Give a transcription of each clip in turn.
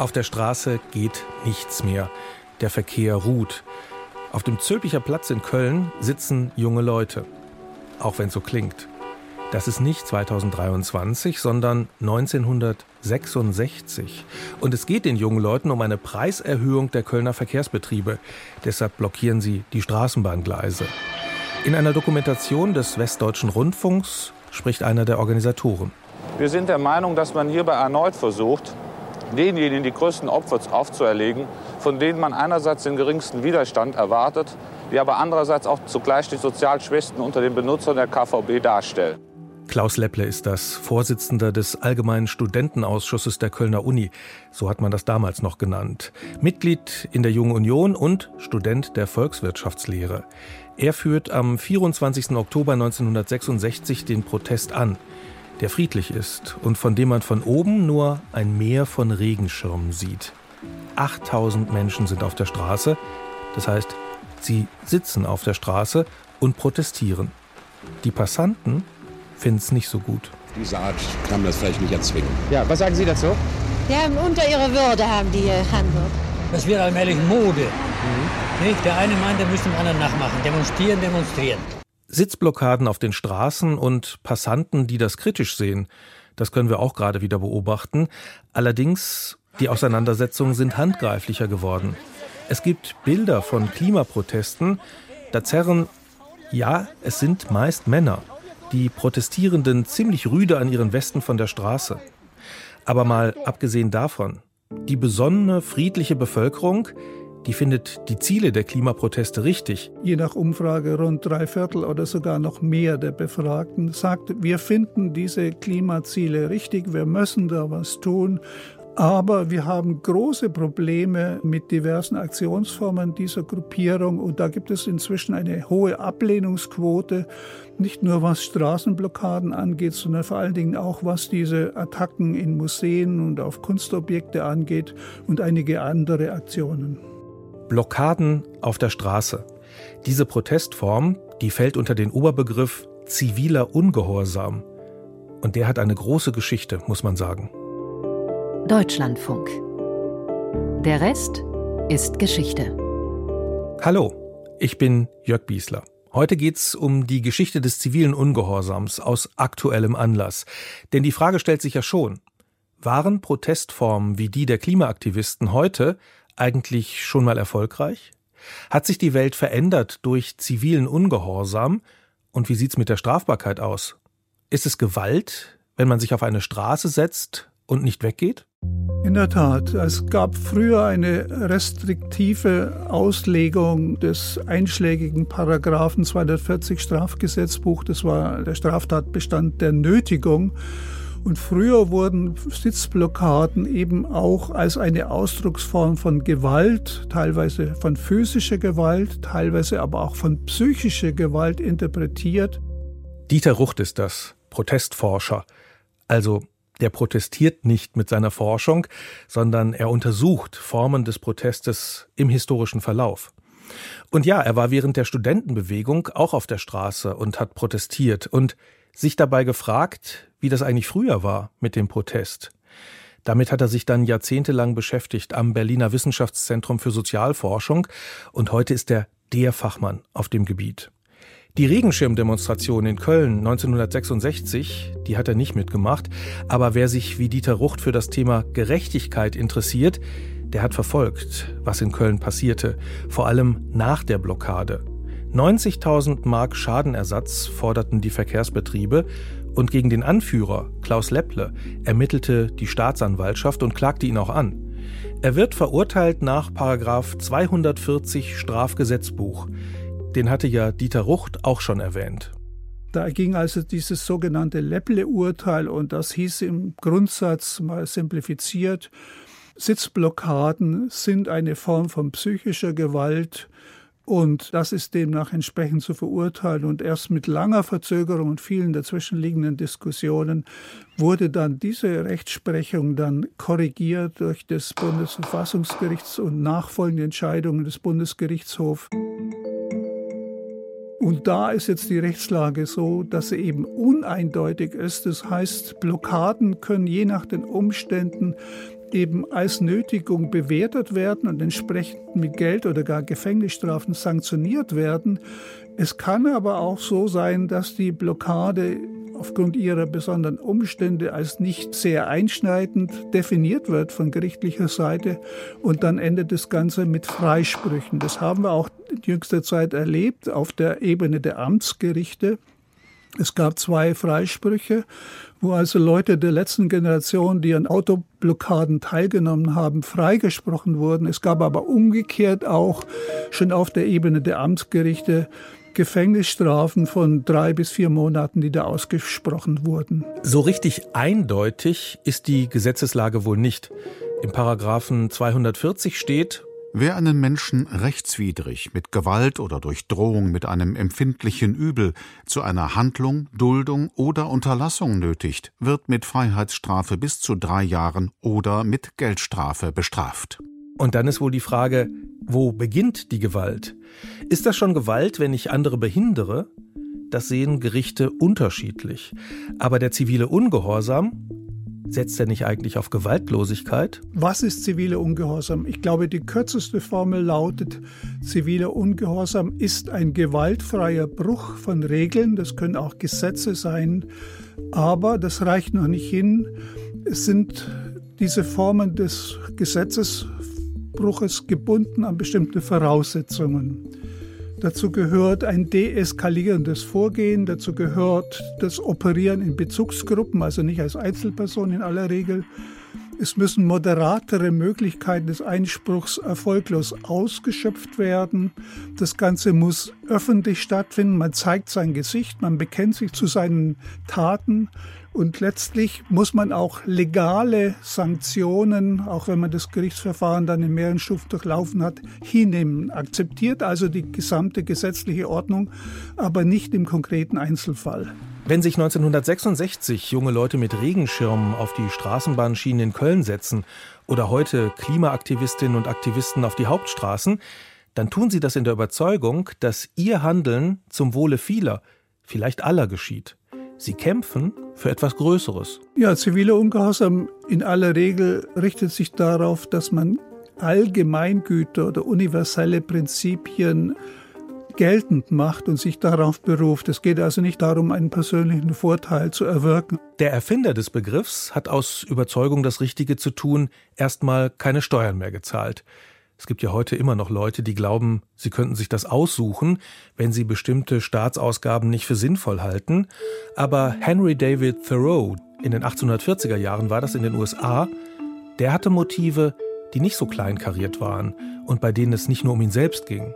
Auf der Straße geht nichts mehr. Der Verkehr ruht. Auf dem Zülpicher Platz in Köln sitzen junge Leute. Auch wenn es so klingt. Das ist nicht 2023, sondern 1966. Und es geht den jungen Leuten um eine Preiserhöhung der Kölner Verkehrsbetriebe. Deshalb blockieren sie die Straßenbahngleise. In einer Dokumentation des Westdeutschen Rundfunks spricht einer der Organisatoren. Wir sind der Meinung, dass man hierbei erneut versucht, denjenigen die größten Opfer aufzuerlegen, von denen man einerseits den geringsten Widerstand erwartet, die aber andererseits auch zugleich die sozial Schwächsten unter den Benutzern der KVB darstellen. Klaus Lepple ist das, Vorsitzender des Allgemeinen Studentenausschusses der Kölner Uni. So hat man das damals noch genannt. Mitglied in der Jungen Union und Student der Volkswirtschaftslehre. Er führt am 24. Oktober 1966 den Protest an, der friedlich ist und von dem man von oben nur ein Meer von Regenschirmen sieht. 8000 Menschen sind auf der Straße. Das heißt, sie sitzen auf der Straße und protestieren. Die Passanten finden es nicht so gut. Diese Art kann man das vielleicht nicht erzwingen. Ja, was sagen Sie dazu? Ja, unter ihrer Würde haben die Hamburg. Das wird allmählich Mode. Mhm. Nicht? Der eine meint, der müsste den anderen nachmachen. Demonstrieren, demonstrieren. Sitzblockaden auf den Straßen und Passanten, die das kritisch sehen, das können wir auch gerade wieder beobachten. Allerdings, die Auseinandersetzungen sind handgreiflicher geworden. Es gibt Bilder von Klimaprotesten, da zerren, ja, es sind meist Männer, die Protestierenden ziemlich rüde an ihren Westen von der Straße. Aber mal abgesehen davon, die besonnene, friedliche Bevölkerung, die findet die Ziele der Klimaproteste richtig. Je nach Umfrage rund drei Viertel oder sogar noch mehr der Befragten sagt, wir finden diese Klimaziele richtig, wir müssen da was tun aber wir haben große Probleme mit diversen Aktionsformen dieser Gruppierung und da gibt es inzwischen eine hohe Ablehnungsquote, nicht nur was Straßenblockaden angeht, sondern vor allen Dingen auch was diese Attacken in Museen und auf Kunstobjekte angeht und einige andere Aktionen. Blockaden auf der Straße. Diese Protestform, die fällt unter den Oberbegriff ziviler Ungehorsam. Und der hat eine große Geschichte, muss man sagen. Deutschlandfunk. Der Rest ist Geschichte. Hallo, ich bin Jörg Biesler. Heute geht's um die Geschichte des zivilen Ungehorsams aus aktuellem Anlass. Denn die Frage stellt sich ja schon, waren Protestformen wie die der Klimaaktivisten heute eigentlich schon mal erfolgreich? Hat sich die Welt verändert durch zivilen Ungehorsam? Und wie sieht's mit der Strafbarkeit aus? Ist es Gewalt, wenn man sich auf eine Straße setzt und nicht weggeht? In der Tat, es gab früher eine restriktive Auslegung des einschlägigen Paragraphen 240 Strafgesetzbuch. Das war der Straftatbestand der Nötigung. Und früher wurden Sitzblockaden eben auch als eine Ausdrucksform von Gewalt, teilweise von physischer Gewalt, teilweise aber auch von psychischer Gewalt interpretiert. Dieter Rucht ist das, Protestforscher. Also der protestiert nicht mit seiner Forschung, sondern er untersucht Formen des Protestes im historischen Verlauf. Und ja, er war während der Studentenbewegung auch auf der Straße und hat protestiert und sich dabei gefragt, wie das eigentlich früher war mit dem Protest. Damit hat er sich dann jahrzehntelang beschäftigt am Berliner Wissenschaftszentrum für Sozialforschung und heute ist er der Fachmann auf dem Gebiet. Die Regenschirmdemonstration in Köln 1966, die hat er nicht mitgemacht, aber wer sich wie Dieter Rucht für das Thema Gerechtigkeit interessiert, der hat verfolgt, was in Köln passierte, vor allem nach der Blockade. 90.000 Mark Schadenersatz forderten die Verkehrsbetriebe und gegen den Anführer Klaus Lepple ermittelte die Staatsanwaltschaft und klagte ihn auch an. Er wird verurteilt nach 240 Strafgesetzbuch. Den hatte ja Dieter Rucht auch schon erwähnt. Da ging also dieses sogenannte Lepple-Urteil und das hieß im Grundsatz mal simplifiziert, Sitzblockaden sind eine Form von psychischer Gewalt und das ist demnach entsprechend zu verurteilen. Und erst mit langer Verzögerung und vielen dazwischenliegenden Diskussionen wurde dann diese Rechtsprechung dann korrigiert durch das Bundesverfassungsgerichts und nachfolgende Entscheidungen des Bundesgerichtshofs. Und da ist jetzt die Rechtslage so, dass sie eben uneindeutig ist. Das heißt, Blockaden können je nach den Umständen eben als Nötigung bewertet werden und entsprechend mit Geld oder gar Gefängnisstrafen sanktioniert werden. Es kann aber auch so sein, dass die Blockade aufgrund ihrer besonderen Umstände als nicht sehr einschneidend definiert wird von gerichtlicher Seite und dann endet das Ganze mit Freisprüchen. Das haben wir auch in jüngster Zeit erlebt auf der Ebene der Amtsgerichte. Es gab zwei Freisprüche, wo also Leute der letzten Generation, die an Autoblockaden teilgenommen haben, freigesprochen wurden. Es gab aber umgekehrt auch schon auf der Ebene der Amtsgerichte Gefängnisstrafen von drei bis vier Monaten, die da ausgesprochen wurden. So richtig eindeutig ist die Gesetzeslage wohl nicht. Im Paragraphen 240 steht, Wer einen Menschen rechtswidrig mit Gewalt oder durch Drohung mit einem empfindlichen Übel zu einer Handlung, Duldung oder Unterlassung nötigt, wird mit Freiheitsstrafe bis zu drei Jahren oder mit Geldstrafe bestraft. Und dann ist wohl die Frage, wo beginnt die Gewalt? Ist das schon Gewalt, wenn ich andere behindere? Das sehen Gerichte unterschiedlich. Aber der zivile Ungehorsam Setzt er nicht eigentlich auf Gewaltlosigkeit? Was ist ziviler Ungehorsam? Ich glaube, die kürzeste Formel lautet, ziviler Ungehorsam ist ein gewaltfreier Bruch von Regeln, das können auch Gesetze sein, aber das reicht noch nicht hin. Es sind diese Formen des Gesetzesbruches gebunden an bestimmte Voraussetzungen. Dazu gehört ein deeskalierendes Vorgehen, dazu gehört das Operieren in Bezugsgruppen, also nicht als Einzelperson in aller Regel. Es müssen moderatere Möglichkeiten des Einspruchs erfolglos ausgeschöpft werden. Das Ganze muss öffentlich stattfinden. Man zeigt sein Gesicht, man bekennt sich zu seinen Taten und letztlich muss man auch legale Sanktionen, auch wenn man das Gerichtsverfahren dann in mehreren Stufen durchlaufen hat, hinnehmen. Akzeptiert also die gesamte gesetzliche Ordnung, aber nicht im konkreten Einzelfall. Wenn sich 1966 junge Leute mit Regenschirmen auf die Straßenbahnschienen in Köln setzen oder heute Klimaaktivistinnen und Aktivisten auf die Hauptstraßen, dann tun sie das in der Überzeugung, dass ihr Handeln zum Wohle vieler, vielleicht aller geschieht. Sie kämpfen für etwas Größeres. Ja, ziviler Ungehorsam in aller Regel richtet sich darauf, dass man Allgemeingüter oder universelle Prinzipien geltend macht und sich darauf beruft. Es geht also nicht darum, einen persönlichen Vorteil zu erwirken. Der Erfinder des Begriffs hat aus Überzeugung das Richtige zu tun erstmal keine Steuern mehr gezahlt. Es gibt ja heute immer noch Leute, die glauben, sie könnten sich das aussuchen, wenn sie bestimmte Staatsausgaben nicht für sinnvoll halten. Aber Henry David Thoreau, in den 1840er Jahren war das in den USA, der hatte Motive, die nicht so kleinkariert waren und bei denen es nicht nur um ihn selbst ging.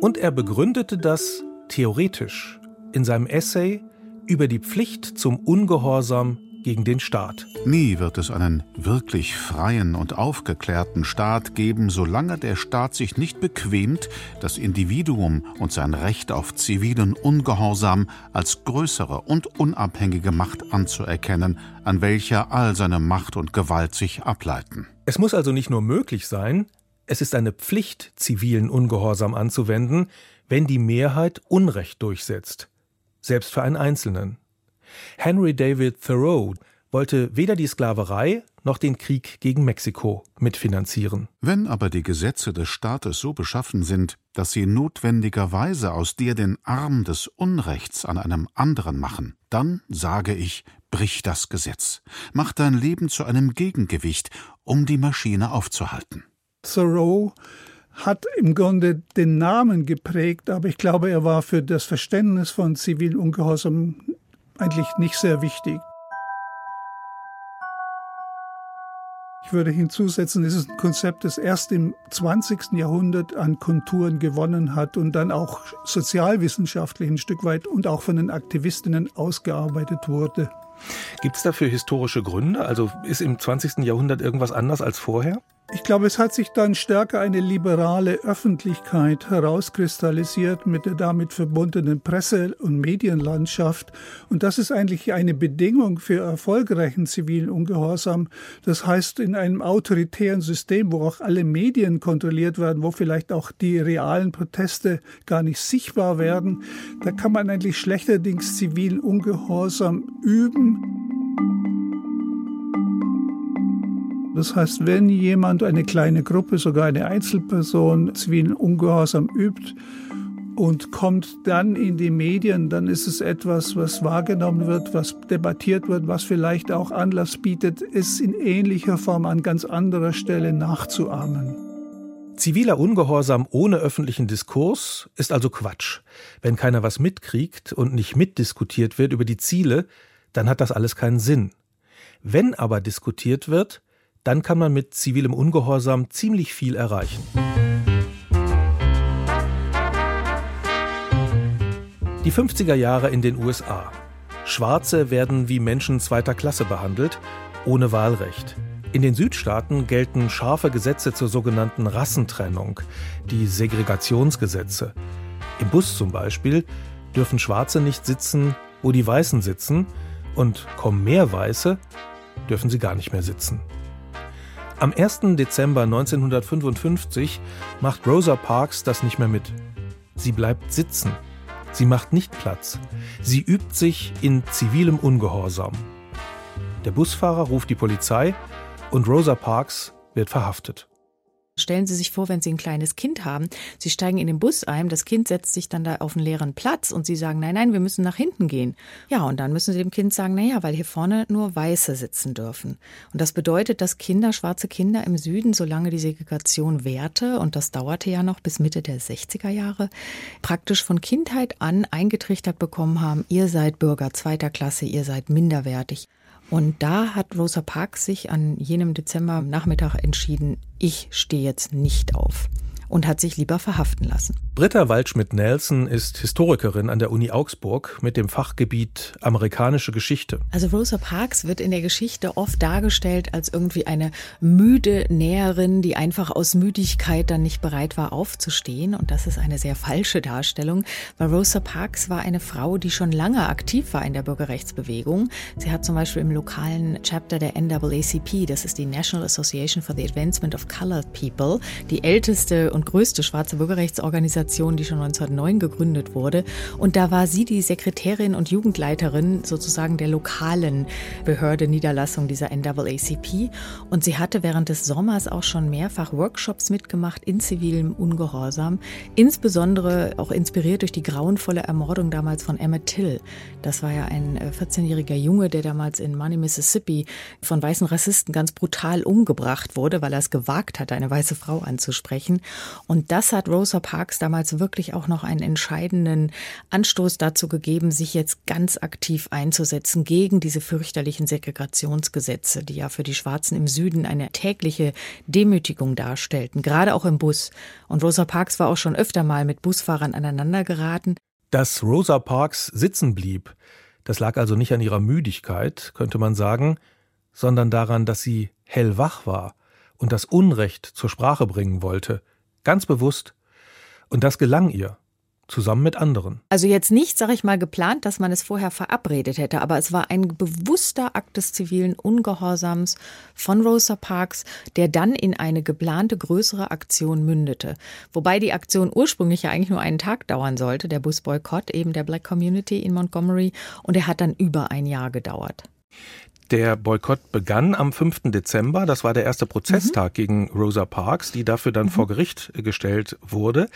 Und er begründete das theoretisch in seinem Essay über die Pflicht zum Ungehorsam gegen den Staat. Nie wird es einen wirklich freien und aufgeklärten Staat geben, solange der Staat sich nicht bequemt, das Individuum und sein Recht auf zivilen Ungehorsam als größere und unabhängige Macht anzuerkennen, an welcher all seine Macht und Gewalt sich ableiten. Es muss also nicht nur möglich sein, es ist eine Pflicht, zivilen Ungehorsam anzuwenden, wenn die Mehrheit Unrecht durchsetzt, selbst für einen Einzelnen. Henry David Thoreau wollte weder die Sklaverei noch den Krieg gegen Mexiko mitfinanzieren. Wenn aber die Gesetze des Staates so beschaffen sind, dass sie notwendigerweise aus dir den Arm des Unrechts an einem anderen machen, dann sage ich, brich das Gesetz, mach dein Leben zu einem Gegengewicht, um die Maschine aufzuhalten. Thoreau hat im Grunde den Namen geprägt, aber ich glaube, er war für das Verständnis von zivilen Ungehorsam eigentlich nicht sehr wichtig. Ich würde hinzusetzen, es ist ein Konzept, das erst im 20. Jahrhundert an Konturen gewonnen hat und dann auch sozialwissenschaftlich ein Stück weit und auch von den Aktivistinnen ausgearbeitet wurde. Gibt es dafür historische Gründe? Also ist im 20. Jahrhundert irgendwas anders als vorher? Ich glaube, es hat sich dann stärker eine liberale Öffentlichkeit herauskristallisiert mit der damit verbundenen Presse- und Medienlandschaft. Und das ist eigentlich eine Bedingung für erfolgreichen zivilen Ungehorsam. Das heißt, in einem autoritären System, wo auch alle Medien kontrolliert werden, wo vielleicht auch die realen Proteste gar nicht sichtbar werden, da kann man eigentlich schlechterdings zivilen Ungehorsam üben Das heißt, wenn jemand, eine kleine Gruppe, sogar eine Einzelperson zivilen Ungehorsam übt, und kommt dann in die Medien, dann ist es etwas, was wahrgenommen wird, was debattiert wird, was vielleicht auch Anlass bietet, es in ähnlicher Form an ganz anderer Stelle nachzuahmen. Ziviler Ungehorsam ohne öffentlichen Diskurs ist also Quatsch. Wenn keiner was mitkriegt und nicht mitdiskutiert wird über die Ziele, dann hat das alles keinen Sinn. Wenn aber diskutiert wird, dann kann man mit zivilem Ungehorsam ziemlich viel erreichen. Die 50er Jahre in den USA. Schwarze werden wie Menschen zweiter Klasse behandelt, ohne Wahlrecht. In den Südstaaten gelten scharfe Gesetze zur sogenannten Rassentrennung, die Segregationsgesetze. Im Bus zum Beispiel dürfen Schwarze nicht sitzen, wo die Weißen sitzen, und kommen mehr Weiße, dürfen sie gar nicht mehr sitzen. Am 1. Dezember 1955 macht Rosa Parks das nicht mehr mit. Sie bleibt sitzen. Sie macht nicht Platz. Sie übt sich in zivilem Ungehorsam. Der Busfahrer ruft die Polizei und Rosa Parks wird verhaftet. Stellen Sie sich vor, wenn Sie ein kleines Kind haben, Sie steigen in den Bus ein, das Kind setzt sich dann da auf einen leeren Platz und Sie sagen, nein, nein, wir müssen nach hinten gehen. Ja, und dann müssen Sie dem Kind sagen, naja, weil hier vorne nur Weiße sitzen dürfen. Und das bedeutet, dass Kinder, schwarze Kinder im Süden, solange die Segregation währte, und das dauerte ja noch bis Mitte der 60er Jahre, praktisch von Kindheit an eingetrichtert bekommen haben, ihr seid Bürger zweiter Klasse, ihr seid minderwertig. Und da hat Rosa Parks sich an jenem Dezembernachmittag entschieden, ich stehe jetzt nicht auf und hat sich lieber verhaften lassen. Britta Waldschmidt-Nelson ist Historikerin an der Uni Augsburg mit dem Fachgebiet amerikanische Geschichte. Also Rosa Parks wird in der Geschichte oft dargestellt als irgendwie eine müde Näherin, die einfach aus Müdigkeit dann nicht bereit war aufzustehen. Und das ist eine sehr falsche Darstellung, weil Rosa Parks war eine Frau, die schon lange aktiv war in der Bürgerrechtsbewegung. Sie hat zum Beispiel im lokalen Chapter der NAACP, das ist die National Association for the Advancement of Colored People, die älteste und und größte schwarze Bürgerrechtsorganisation, die schon 1909 gegründet wurde. Und da war sie die Sekretärin und Jugendleiterin sozusagen der lokalen Behörde Niederlassung dieser NAACP. Und sie hatte während des Sommers auch schon mehrfach Workshops mitgemacht in zivilem Ungehorsam, insbesondere auch inspiriert durch die grauenvolle Ermordung damals von Emmett Till. Das war ja ein 14-jähriger äh, Junge, der damals in Money, Mississippi von weißen Rassisten ganz brutal umgebracht wurde, weil er es gewagt hat, eine weiße Frau anzusprechen. Und das hat Rosa Parks damals wirklich auch noch einen entscheidenden Anstoß dazu gegeben, sich jetzt ganz aktiv einzusetzen gegen diese fürchterlichen Segregationsgesetze, die ja für die Schwarzen im Süden eine tägliche Demütigung darstellten, gerade auch im Bus. Und Rosa Parks war auch schon öfter mal mit Busfahrern aneinandergeraten. Dass Rosa Parks sitzen blieb, das lag also nicht an ihrer Müdigkeit, könnte man sagen, sondern daran, dass sie hellwach war und das Unrecht zur Sprache bringen wollte, Ganz bewusst. Und das gelang ihr zusammen mit anderen. Also jetzt nicht, sag ich mal, geplant, dass man es vorher verabredet hätte, aber es war ein bewusster Akt des zivilen Ungehorsams von Rosa Parks, der dann in eine geplante größere Aktion mündete. Wobei die Aktion ursprünglich ja eigentlich nur einen Tag dauern sollte, der Busboykott eben der Black Community in Montgomery, und er hat dann über ein Jahr gedauert. Der Boykott begann am 5. Dezember. Das war der erste Prozesstag mhm. gegen Rosa Parks, die dafür dann mhm. vor Gericht gestellt wurde.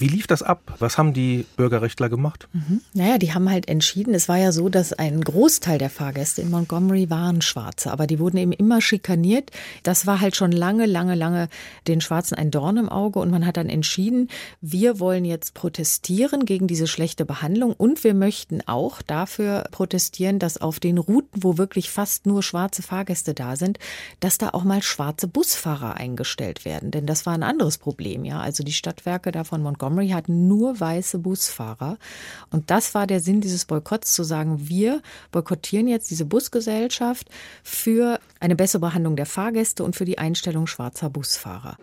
Wie lief das ab? Was haben die Bürgerrechtler gemacht? Mhm. Naja, die haben halt entschieden, es war ja so, dass ein Großteil der Fahrgäste in Montgomery waren Schwarze, aber die wurden eben immer schikaniert. Das war halt schon lange, lange, lange den Schwarzen ein Dorn im Auge und man hat dann entschieden, wir wollen jetzt protestieren gegen diese schlechte Behandlung und wir möchten auch dafür protestieren, dass auf den Routen, wo wirklich fast nur schwarze Fahrgäste da sind, dass da auch mal schwarze Busfahrer eingestellt werden. Denn das war ein anderes Problem, ja. Also die Stadtwerke da von Montgomery Montgomery hat nur weiße Busfahrer. Und das war der Sinn dieses Boykotts, zu sagen, wir boykottieren jetzt diese Busgesellschaft für eine bessere Behandlung der Fahrgäste und für die Einstellung schwarzer Busfahrer.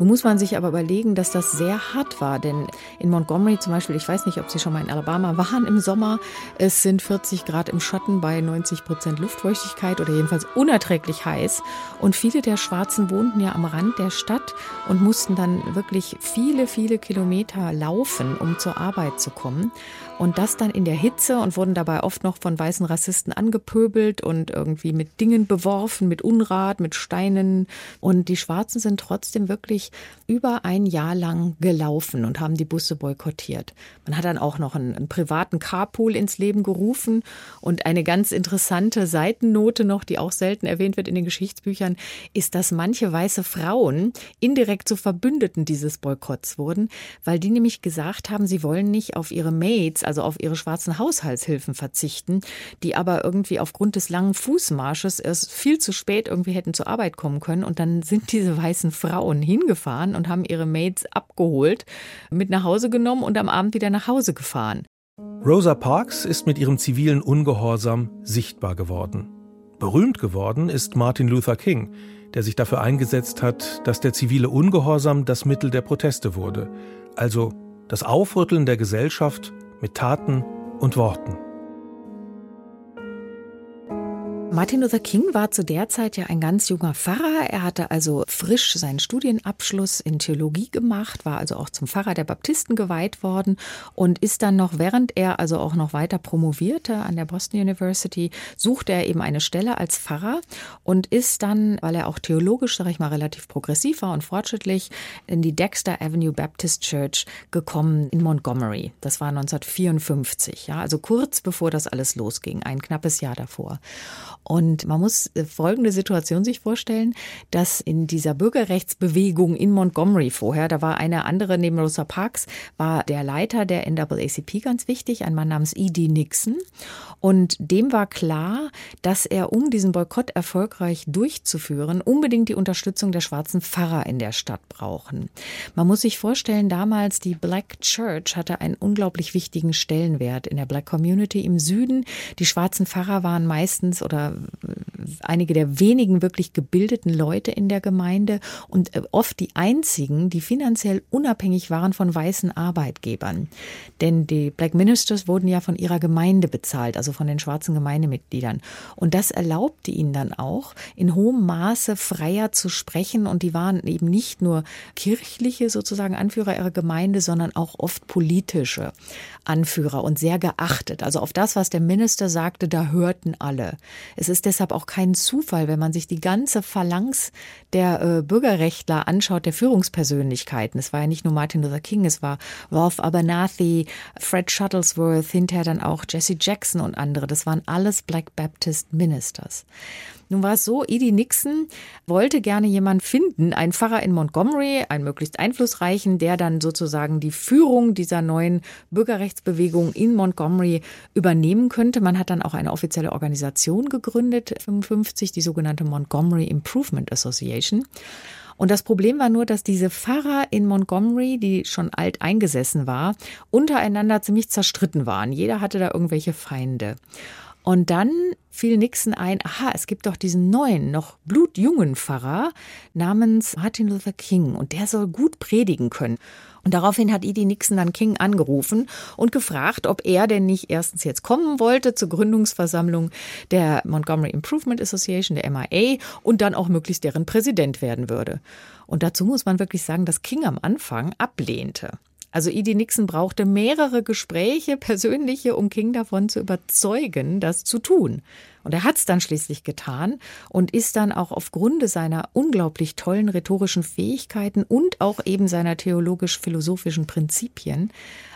Nun muss man sich aber überlegen, dass das sehr hart war, denn in Montgomery zum Beispiel, ich weiß nicht, ob Sie schon mal in Alabama waren im Sommer, es sind 40 Grad im Schatten bei 90 Prozent Luftfeuchtigkeit oder jedenfalls unerträglich heiß. Und viele der Schwarzen wohnten ja am Rand der Stadt und mussten dann wirklich viele, viele Kilometer laufen, um zur Arbeit zu kommen. Und das dann in der Hitze und wurden dabei oft noch von weißen Rassisten angepöbelt und irgendwie mit Dingen beworfen, mit Unrat, mit Steinen. Und die Schwarzen sind trotzdem wirklich über ein Jahr lang gelaufen und haben die Busse boykottiert. Man hat dann auch noch einen, einen privaten Carpool ins Leben gerufen und eine ganz interessante Seitennote noch, die auch selten erwähnt wird in den Geschichtsbüchern, ist, dass manche weiße Frauen indirekt zu Verbündeten dieses Boykotts wurden, weil die nämlich gesagt haben, sie wollen nicht auf ihre Maids, also auf ihre schwarzen Haushaltshilfen verzichten, die aber irgendwie aufgrund des langen Fußmarsches erst viel zu spät irgendwie hätten zur Arbeit kommen können. Und dann sind diese weißen Frauen hingefahren und haben ihre Maids abgeholt, mit nach Hause genommen und am Abend wieder nach Hause gefahren. Rosa Parks ist mit ihrem zivilen Ungehorsam sichtbar geworden. Berühmt geworden ist Martin Luther King, der sich dafür eingesetzt hat, dass der zivile Ungehorsam das Mittel der Proteste wurde, also das Aufrütteln der Gesellschaft mit Taten und Worten. Martin Luther King war zu der Zeit ja ein ganz junger Pfarrer. Er hatte also frisch seinen Studienabschluss in Theologie gemacht, war also auch zum Pfarrer der Baptisten geweiht worden und ist dann noch, während er also auch noch weiter promovierte an der Boston University, suchte er eben eine Stelle als Pfarrer und ist dann, weil er auch theologisch, sage ich mal, relativ progressiv war und fortschrittlich, in die Dexter Avenue Baptist Church gekommen in Montgomery. Das war 1954, ja, also kurz bevor das alles losging, ein knappes Jahr davor. Und man muss äh, folgende Situation sich vorstellen, dass in dieser Bürgerrechtsbewegung in Montgomery vorher, da war eine andere neben Rosa Parks, war der Leiter der NAACP ganz wichtig, ein Mann namens E.D. Nixon. Und dem war klar, dass er, um diesen Boykott erfolgreich durchzuführen, unbedingt die Unterstützung der schwarzen Pfarrer in der Stadt brauchen. Man muss sich vorstellen, damals die Black Church hatte einen unglaublich wichtigen Stellenwert in der Black Community im Süden. Die schwarzen Pfarrer waren meistens oder einige der wenigen wirklich gebildeten Leute in der Gemeinde und äh, oft die einzigen, die finanziell unabhängig waren von weißen Arbeitgebern. Denn die Black Ministers wurden ja von ihrer Gemeinde bezahlt, also von den schwarzen Gemeindemitgliedern. Und das erlaubte ihnen dann auch, in hohem Maße freier zu sprechen. Und die waren eben nicht nur kirchliche sozusagen Anführer ihrer Gemeinde, sondern auch oft politische Anführer und sehr geachtet. Also auf das, was der Minister sagte, da hörten alle. Ist deshalb auch kein Zufall, wenn man sich die ganze Phalanx der äh, Bürgerrechtler anschaut, der Führungspersönlichkeiten. Es war ja nicht nur Martin Luther King, es war Ralph Abernathy, Fred Shuttlesworth, hinterher dann auch Jesse Jackson und andere. Das waren alles Black Baptist Ministers. Nun war es so, Edie Nixon wollte gerne jemanden finden, einen Pfarrer in Montgomery, einen möglichst einflussreichen, der dann sozusagen die Führung dieser neuen Bürgerrechtsbewegung in Montgomery übernehmen könnte. Man hat dann auch eine offizielle Organisation gegründet, 55, die sogenannte Montgomery Improvement Association. Und das Problem war nur, dass diese Pfarrer in Montgomery, die schon alt eingesessen war, untereinander ziemlich zerstritten waren. Jeder hatte da irgendwelche Feinde. Und dann fiel Nixon ein, aha, es gibt doch diesen neuen, noch blutjungen Pfarrer namens Martin Luther King und der soll gut predigen können. Und daraufhin hat Edie Nixon dann King angerufen und gefragt, ob er denn nicht erstens jetzt kommen wollte zur Gründungsversammlung der Montgomery Improvement Association, der MIA, und dann auch möglichst deren Präsident werden würde. Und dazu muss man wirklich sagen, dass King am Anfang ablehnte. Also Edie Nixon brauchte mehrere Gespräche, persönliche, um King davon zu überzeugen, das zu tun. Und er hat es dann schließlich getan und ist dann auch aufgrund seiner unglaublich tollen rhetorischen Fähigkeiten und auch eben seiner theologisch-philosophischen Prinzipien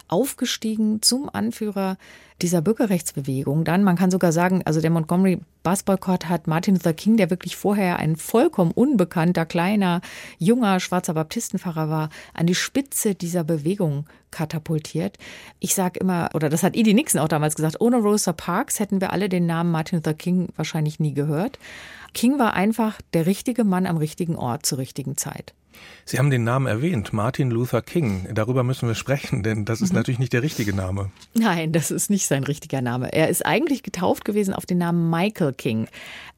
aufgestiegen zum Anführer dieser Bürgerrechtsbewegung. Dann, man kann sogar sagen, also der Montgomery Bus Boycott hat Martin Luther King, der wirklich vorher ein vollkommen unbekannter, kleiner, junger, schwarzer Baptistenpfarrer war, an die Spitze dieser Bewegung katapultiert. Ich sage immer, oder das hat Edie Nixon auch damals gesagt, ohne Rosa Parks hätten wir alle den Namen Martin Luther King wahrscheinlich nie gehört. King war einfach der richtige Mann am richtigen Ort zur richtigen Zeit. Sie haben den Namen erwähnt, Martin Luther King. Darüber müssen wir sprechen, denn das ist mhm. natürlich nicht der richtige Name. Nein, das ist nicht sein richtiger Name. Er ist eigentlich getauft gewesen auf den Namen Michael King.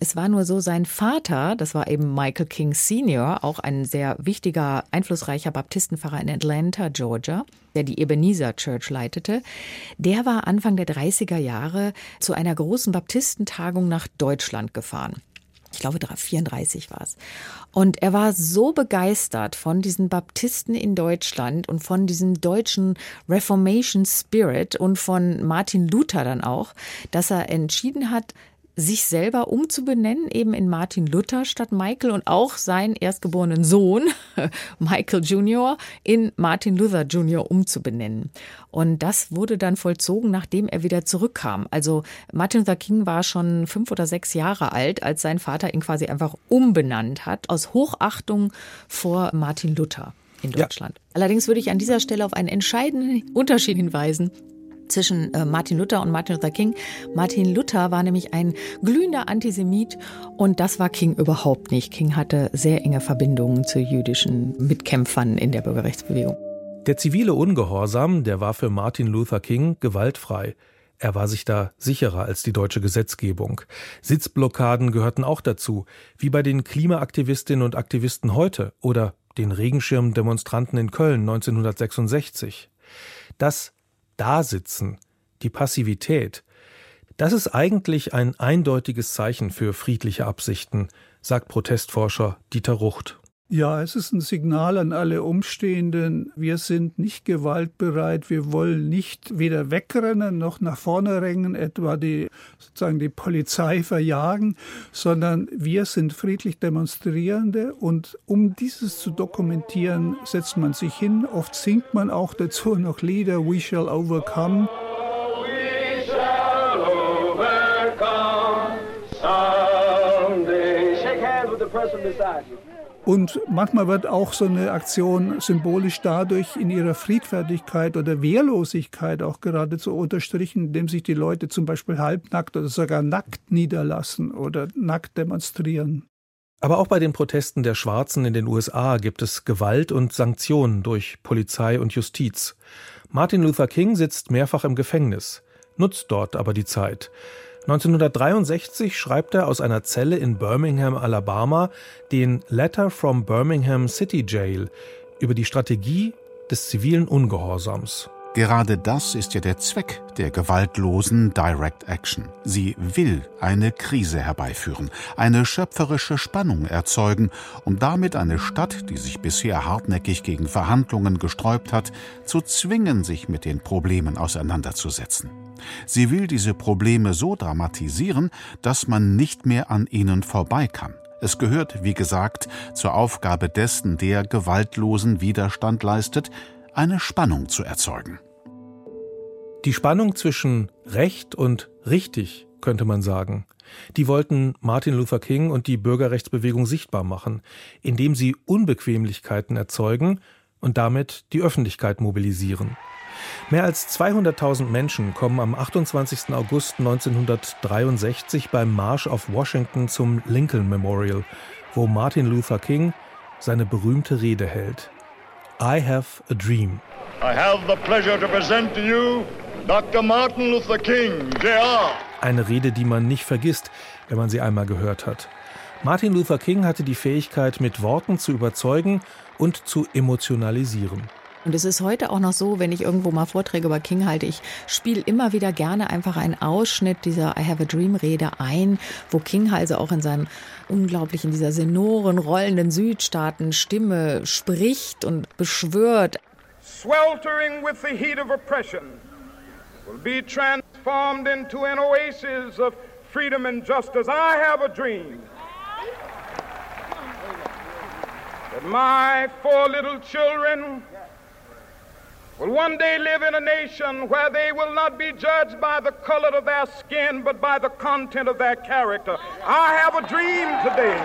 Es war nur so, sein Vater, das war eben Michael King Senior, auch ein sehr wichtiger, einflussreicher Baptistenpfarrer in Atlanta, Georgia, der die Ebenezer Church leitete, der war Anfang der 30er Jahre zu einer großen Baptistentagung nach Deutschland gefahren. Ich glaube, 34 war es. Und er war so begeistert von diesen Baptisten in Deutschland und von diesem deutschen Reformation Spirit und von Martin Luther dann auch, dass er entschieden hat, sich selber umzubenennen, eben in Martin Luther statt Michael und auch seinen erstgeborenen Sohn, Michael Jr., in Martin Luther Jr. umzubenennen. Und das wurde dann vollzogen, nachdem er wieder zurückkam. Also Martin Luther King war schon fünf oder sechs Jahre alt, als sein Vater ihn quasi einfach umbenannt hat, aus Hochachtung vor Martin Luther in Deutschland. Ja. Allerdings würde ich an dieser Stelle auf einen entscheidenden Unterschied hinweisen zwischen äh, Martin Luther und Martin Luther King. Martin Luther war nämlich ein glühender Antisemit und das war King überhaupt nicht. King hatte sehr enge Verbindungen zu jüdischen Mitkämpfern in der Bürgerrechtsbewegung. Der zivile Ungehorsam, der war für Martin Luther King gewaltfrei. Er war sich da sicherer als die deutsche Gesetzgebung. Sitzblockaden gehörten auch dazu, wie bei den Klimaaktivistinnen und Aktivisten heute oder den Regenschirmdemonstranten in Köln 1966. Das Dasitzen, die Passivität, das ist eigentlich ein eindeutiges Zeichen für friedliche Absichten, sagt Protestforscher Dieter Rucht. Ja, es ist ein Signal an alle Umstehenden. Wir sind nicht gewaltbereit. Wir wollen nicht weder wegrennen noch nach vorne rennen, etwa die, sozusagen die Polizei verjagen, sondern wir sind friedlich Demonstrierende. Und um dieses zu dokumentieren, setzt man sich hin. Oft singt man auch dazu noch Lieder, We shall overcome. Beside you. Und manchmal wird auch so eine Aktion symbolisch dadurch in ihrer Friedfertigkeit oder Wehrlosigkeit auch geradezu unterstrichen, indem sich die Leute zum Beispiel halbnackt oder sogar nackt niederlassen oder nackt demonstrieren. Aber auch bei den Protesten der Schwarzen in den USA gibt es Gewalt und Sanktionen durch Polizei und Justiz. Martin Luther King sitzt mehrfach im Gefängnis, nutzt dort aber die Zeit. 1963 schreibt er aus einer Zelle in Birmingham, Alabama, den Letter from Birmingham City Jail über die Strategie des zivilen Ungehorsams. Gerade das ist ja der Zweck der gewaltlosen Direct Action. Sie will eine Krise herbeiführen, eine schöpferische Spannung erzeugen, um damit eine Stadt, die sich bisher hartnäckig gegen Verhandlungen gesträubt hat, zu zwingen, sich mit den Problemen auseinanderzusetzen. Sie will diese Probleme so dramatisieren, dass man nicht mehr an ihnen vorbei kann. Es gehört, wie gesagt, zur Aufgabe dessen, der gewaltlosen Widerstand leistet, eine Spannung zu erzeugen. Die Spannung zwischen Recht und richtig, könnte man sagen, die wollten Martin Luther King und die Bürgerrechtsbewegung sichtbar machen, indem sie Unbequemlichkeiten erzeugen und damit die Öffentlichkeit mobilisieren. Mehr als 200.000 Menschen kommen am 28. August 1963 beim Marsch auf Washington zum Lincoln Memorial, wo Martin Luther King seine berühmte Rede hält. I have a dream. I have the pleasure to present to you Dr. Martin Luther King, Jr. Eine Rede, die man nicht vergisst, wenn man sie einmal gehört hat. Martin Luther King hatte die Fähigkeit, mit Worten zu überzeugen und zu emotionalisieren. Und es ist heute auch noch so, wenn ich irgendwo mal Vorträge über King halte, ich spiele immer wieder gerne einfach einen Ausschnitt dieser I Have a Dream Rede ein, wo King also auch in seinem unglaublichen, dieser senoren, rollenden Südstaaten Stimme spricht und beschwört. Sweltering with the heat of oppression will be transformed into an oasis of freedom and justice. I have a dream. That my four little children will one day live in a nation where they will not be judged by the color of their skin, but by the content of their character. I have a dream today.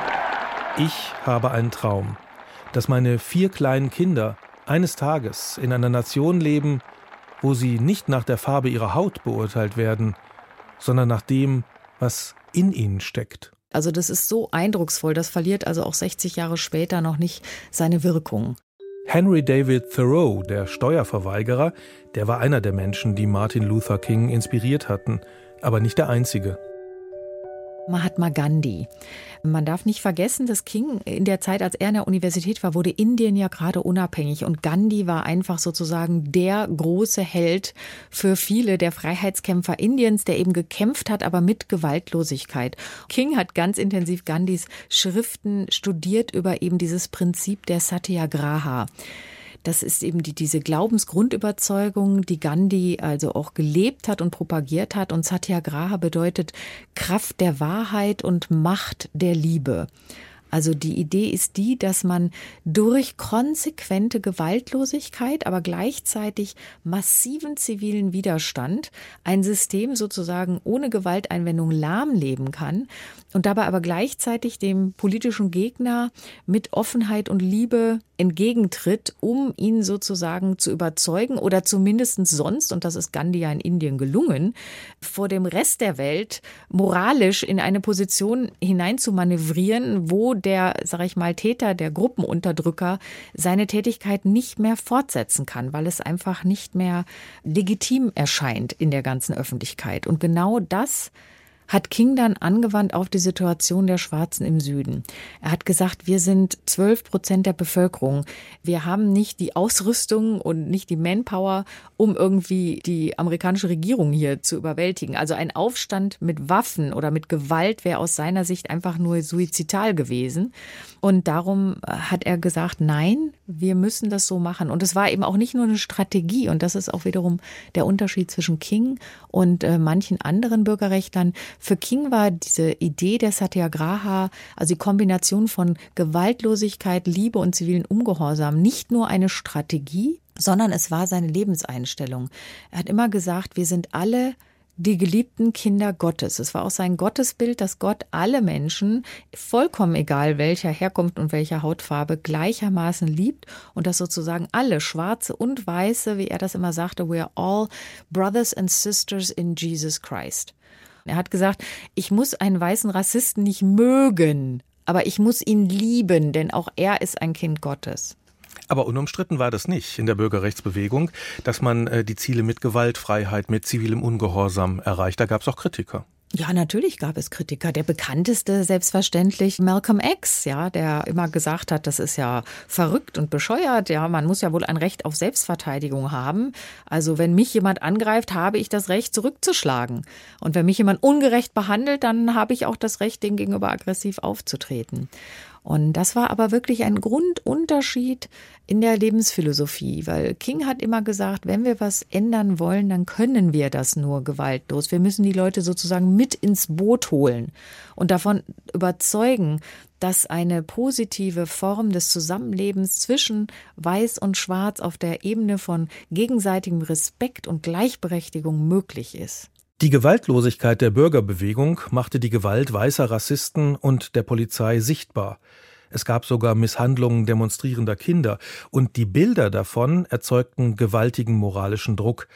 Ich habe einen Traum, dass meine vier kleinen Kinder eines Tages in einer Nation leben, wo sie nicht nach der Farbe ihrer Haut beurteilt werden, sondern nach dem, was in ihnen steckt. Also das ist so eindrucksvoll, das verliert also auch 60 Jahre später noch nicht seine Wirkung. Henry David Thoreau, der Steuerverweigerer, der war einer der Menschen, die Martin Luther King inspiriert hatten, aber nicht der einzige. Mahatma Gandhi. Man darf nicht vergessen, dass King in der Zeit, als er in der Universität war, wurde Indien ja gerade unabhängig und Gandhi war einfach sozusagen der große Held für viele der Freiheitskämpfer Indiens, der eben gekämpft hat, aber mit Gewaltlosigkeit. King hat ganz intensiv Gandhis Schriften studiert über eben dieses Prinzip der Satyagraha. Das ist eben die, diese Glaubensgrundüberzeugung, die Gandhi also auch gelebt hat und propagiert hat. Und Satyagraha bedeutet Kraft der Wahrheit und Macht der Liebe. Also die Idee ist die, dass man durch konsequente Gewaltlosigkeit, aber gleichzeitig massiven zivilen Widerstand ein System sozusagen ohne Gewalteinwendung lahmleben kann und dabei aber gleichzeitig dem politischen Gegner mit Offenheit und Liebe entgegentritt, um ihn sozusagen zu überzeugen oder zumindest sonst, und das ist Gandhi ja in Indien gelungen, vor dem Rest der Welt moralisch in eine Position hinein zu manövrieren, wo der, sag ich mal, Täter, der Gruppenunterdrücker seine Tätigkeit nicht mehr fortsetzen kann, weil es einfach nicht mehr legitim erscheint in der ganzen Öffentlichkeit. Und genau das hat King dann angewandt auf die Situation der Schwarzen im Süden. Er hat gesagt, wir sind zwölf Prozent der Bevölkerung. Wir haben nicht die Ausrüstung und nicht die Manpower, um irgendwie die amerikanische Regierung hier zu überwältigen. Also ein Aufstand mit Waffen oder mit Gewalt wäre aus seiner Sicht einfach nur suizidal gewesen. Und darum hat er gesagt, nein, wir müssen das so machen. Und es war eben auch nicht nur eine Strategie. Und das ist auch wiederum der Unterschied zwischen King und äh, manchen anderen Bürgerrechtlern. Für King war diese Idee der Satyagraha, also die Kombination von Gewaltlosigkeit, Liebe und zivilen Ungehorsam, nicht nur eine Strategie, sondern es war seine Lebenseinstellung. Er hat immer gesagt, wir sind alle die geliebten Kinder Gottes. Es war auch sein Gottesbild, dass Gott alle Menschen, vollkommen egal welcher Herkunft und welcher Hautfarbe, gleichermaßen liebt und dass sozusagen alle, Schwarze und Weiße, wie er das immer sagte, we are all brothers and sisters in Jesus Christ. Er hat gesagt, ich muss einen weißen Rassisten nicht mögen, aber ich muss ihn lieben, denn auch er ist ein Kind Gottes. Aber unumstritten war das nicht in der Bürgerrechtsbewegung, dass man äh, die Ziele mit Gewaltfreiheit, mit zivilem Ungehorsam erreicht. Da gab es auch Kritiker. Ja, natürlich gab es Kritiker. Der bekannteste selbstverständlich Malcolm X, ja, der immer gesagt hat, das ist ja verrückt und bescheuert. Ja, man muss ja wohl ein Recht auf Selbstverteidigung haben. Also wenn mich jemand angreift, habe ich das Recht zurückzuschlagen. Und wenn mich jemand ungerecht behandelt, dann habe ich auch das Recht, dem gegenüber aggressiv aufzutreten. Und das war aber wirklich ein Grundunterschied in der Lebensphilosophie, weil King hat immer gesagt, wenn wir was ändern wollen, dann können wir das nur gewaltlos. Wir müssen die Leute sozusagen mit ins Boot holen und davon überzeugen, dass eine positive Form des Zusammenlebens zwischen Weiß und Schwarz auf der Ebene von gegenseitigem Respekt und Gleichberechtigung möglich ist. Die Gewaltlosigkeit der Bürgerbewegung machte die Gewalt weißer Rassisten und der Polizei sichtbar. Es gab sogar Misshandlungen demonstrierender Kinder, und die Bilder davon erzeugten gewaltigen moralischen Druck.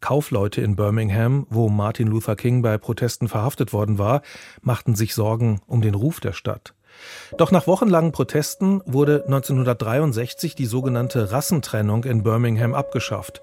Kaufleute in Birmingham, wo Martin Luther King bei Protesten verhaftet worden war, machten sich Sorgen um den Ruf der Stadt. Doch nach wochenlangen Protesten wurde 1963 die sogenannte Rassentrennung in Birmingham abgeschafft.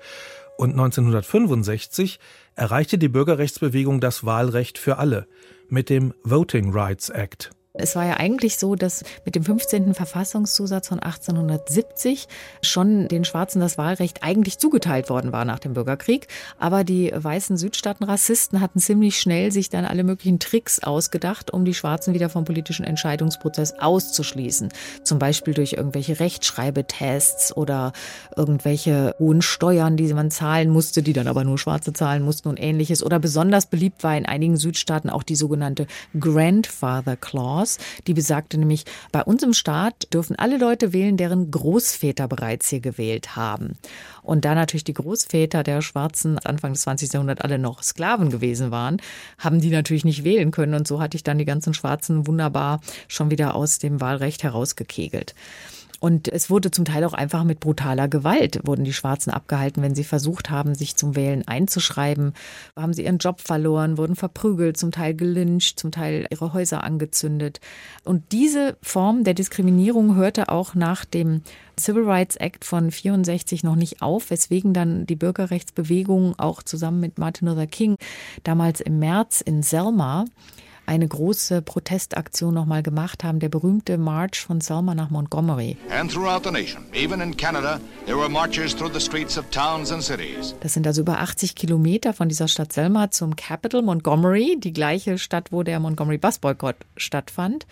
Und 1965 erreichte die Bürgerrechtsbewegung das Wahlrecht für alle mit dem Voting Rights Act. Es war ja eigentlich so, dass mit dem 15. Verfassungszusatz von 1870 schon den Schwarzen das Wahlrecht eigentlich zugeteilt worden war nach dem Bürgerkrieg. Aber die weißen Südstaaten-Rassisten hatten ziemlich schnell sich dann alle möglichen Tricks ausgedacht, um die Schwarzen wieder vom politischen Entscheidungsprozess auszuschließen. Zum Beispiel durch irgendwelche Rechtschreibetests oder irgendwelche hohen Steuern, die man zahlen musste, die dann aber nur Schwarze zahlen mussten und ähnliches. Oder besonders beliebt war in einigen Südstaaten auch die sogenannte Grandfather Clause Chance. Die besagte nämlich, bei uns im Staat dürfen alle Leute wählen, deren Großväter bereits hier gewählt haben. Und da natürlich die Großväter der Schwarzen Anfang des 20. Jahrhunderts alle noch Sklaven gewesen waren, haben die natürlich nicht wählen können. Und so hatte ich dann die ganzen Schwarzen wunderbar schon wieder aus dem Wahlrecht herausgekegelt. Und es wurde zum Teil auch einfach mit brutaler Gewalt, wurden die Schwarzen abgehalten, wenn sie versucht haben, sich zum Wählen einzuschreiben. Haben sie ihren Job verloren, wurden verprügelt, zum Teil gelyncht, zum Teil ihre Häuser angezündet. Und diese Form der Diskriminierung hörte auch nach dem Civil Rights Act von 64 noch nicht auf, weswegen dann die Bürgerrechtsbewegung auch zusammen mit Martin Luther King damals im März in Selma eine große Protestaktion nochmal gemacht haben, der berühmte March von Selma nach Montgomery. And throughout the nation, even in Canada, there were marches through the streets of towns and cities. Das sind also über 80 Kilometer von dieser Stadt Selma zum Capital Montgomery, die gleiche Stadt, wo der Montgomery Bus Boycott stattfand.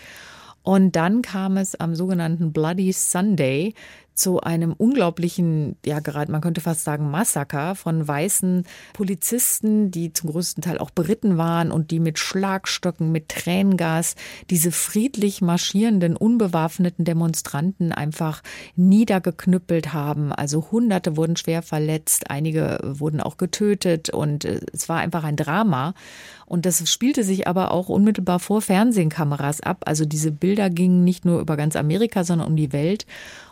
Und dann kam es am sogenannten Bloody Sunday zu einem unglaublichen, ja gerade man könnte fast sagen Massaker von weißen Polizisten, die zum größten Teil auch beritten waren und die mit Schlagstöcken, mit Tränengas diese friedlich marschierenden, unbewaffneten Demonstranten einfach niedergeknüppelt haben. Also Hunderte wurden schwer verletzt, einige wurden auch getötet und äh, es war einfach ein Drama. Und das spielte sich aber auch unmittelbar vor Fernsehkameras ab. Also diese Bilder gingen nicht nur über ganz Amerika, sondern um die Welt.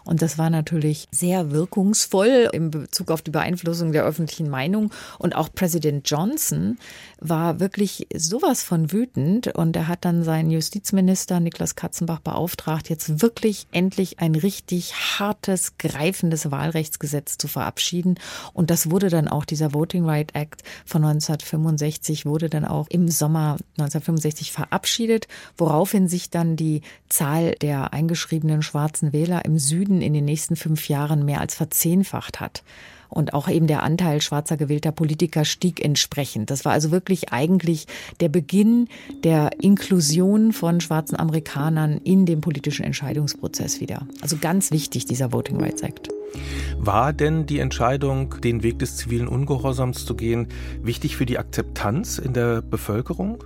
Und das war natürlich sehr wirkungsvoll in Bezug auf die Beeinflussung der öffentlichen Meinung. Und auch Präsident Johnson war wirklich sowas von wütend. Und er hat dann seinen Justizminister Niklas Katzenbach beauftragt, jetzt wirklich endlich ein richtig hartes, greifendes Wahlrechtsgesetz zu verabschieden. Und das wurde dann auch, dieser Voting Right Act von 1965 wurde dann auch im Sommer 1965 verabschiedet, woraufhin sich dann die Zahl der eingeschriebenen schwarzen Wähler im Süden in den nächsten fünf Jahren mehr als verzehnfacht hat. Und auch eben der Anteil schwarzer gewählter Politiker stieg entsprechend. Das war also wirklich eigentlich der Beginn der Inklusion von schwarzen Amerikanern in dem politischen Entscheidungsprozess wieder. Also ganz wichtig, dieser Voting Rights Act. War denn die Entscheidung, den Weg des zivilen Ungehorsams zu gehen, wichtig für die Akzeptanz in der Bevölkerung?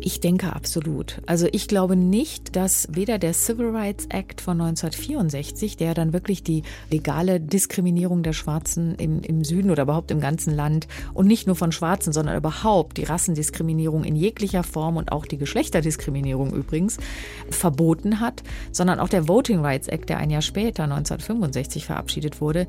Ich denke absolut. Also ich glaube nicht, dass weder der Civil Rights Act von 1964, der dann wirklich die legale Diskriminierung der Schwarzen im, im Süden oder überhaupt im ganzen Land und nicht nur von Schwarzen, sondern überhaupt die Rassendiskriminierung in jeglicher Form und auch die Geschlechterdiskriminierung übrigens verboten hat, sondern auch der Voting Rights Act, der ein Jahr später, 1965, verabschiedet wurde.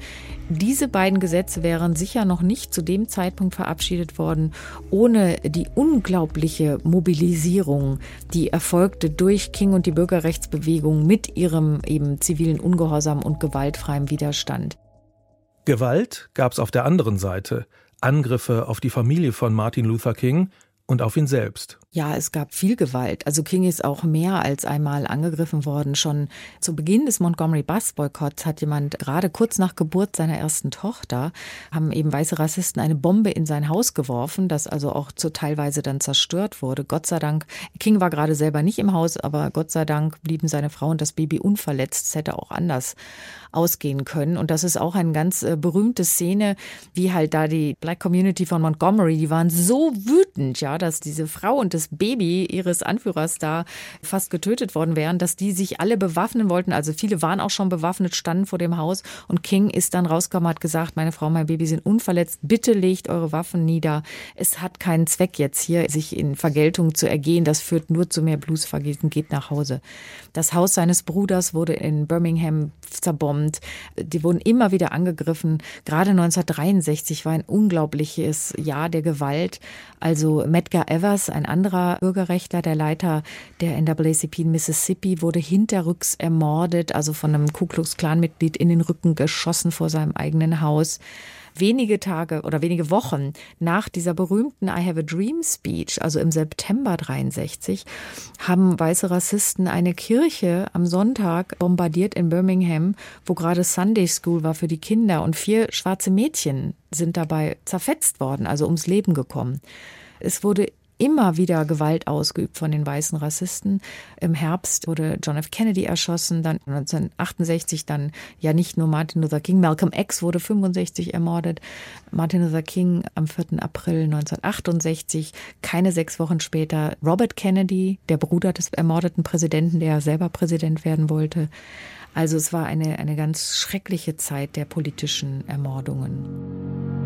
Diese beiden Gesetze wären sicher noch nicht zu dem Zeitpunkt verabschiedet worden, ohne die unglaubliche Mobilisierung, die erfolgte durch King und die Bürgerrechtsbewegung mit ihrem eben zivilen Ungehorsam und gewaltfreiem Widerstand. Gewalt gab es auf der anderen Seite. Angriffe auf die Familie von Martin Luther King und auf ihn selbst. Ja, es gab viel Gewalt. Also King ist auch mehr als einmal angegriffen worden. Schon zu Beginn des Montgomery Bus Boykotts hat jemand gerade kurz nach Geburt seiner ersten Tochter haben eben weiße Rassisten eine Bombe in sein Haus geworfen, das also auch zu teilweise dann zerstört wurde. Gott sei Dank, King war gerade selber nicht im Haus, aber Gott sei Dank blieben seine Frau und das Baby unverletzt. Es hätte auch anders ausgehen können. Und das ist auch eine ganz äh, berühmte Szene, wie halt da die Black Community von Montgomery, die waren so wütend, ja, dass diese Frau und das Baby ihres Anführers da fast getötet worden wären, dass die sich alle bewaffnen wollten. Also viele waren auch schon bewaffnet, standen vor dem Haus und King ist dann rausgekommen, hat gesagt, meine Frau, mein Baby sind unverletzt, bitte legt eure Waffen nieder. Es hat keinen Zweck jetzt hier, sich in Vergeltung zu ergehen. Das führt nur zu mehr Bluesvergießen, geht nach Hause. Das Haus seines Bruders wurde in Birmingham zerbombt. Die wurden immer wieder angegriffen. Gerade 1963 war ein unglaubliches Jahr der Gewalt. Also Medgar Evers, ein anderer Bürgerrechtler, der Leiter der NAACP in Mississippi, wurde hinterrücks ermordet, also von einem Ku Klux Klan Mitglied in den Rücken geschossen vor seinem eigenen Haus wenige Tage oder wenige Wochen nach dieser berühmten I Have a Dream Speech, also im September 63, haben weiße Rassisten eine Kirche am Sonntag bombardiert in Birmingham, wo gerade Sunday School war für die Kinder und vier schwarze Mädchen sind dabei zerfetzt worden, also ums Leben gekommen. Es wurde immer wieder Gewalt ausgeübt von den weißen Rassisten. Im Herbst wurde John F. Kennedy erschossen, dann 1968 dann ja nicht nur Martin Luther King, Malcolm X wurde 65 ermordet, Martin Luther King am 4. April 1968, keine sechs Wochen später Robert Kennedy, der Bruder des ermordeten Präsidenten, der selber Präsident werden wollte. Also es war eine, eine ganz schreckliche Zeit der politischen Ermordungen.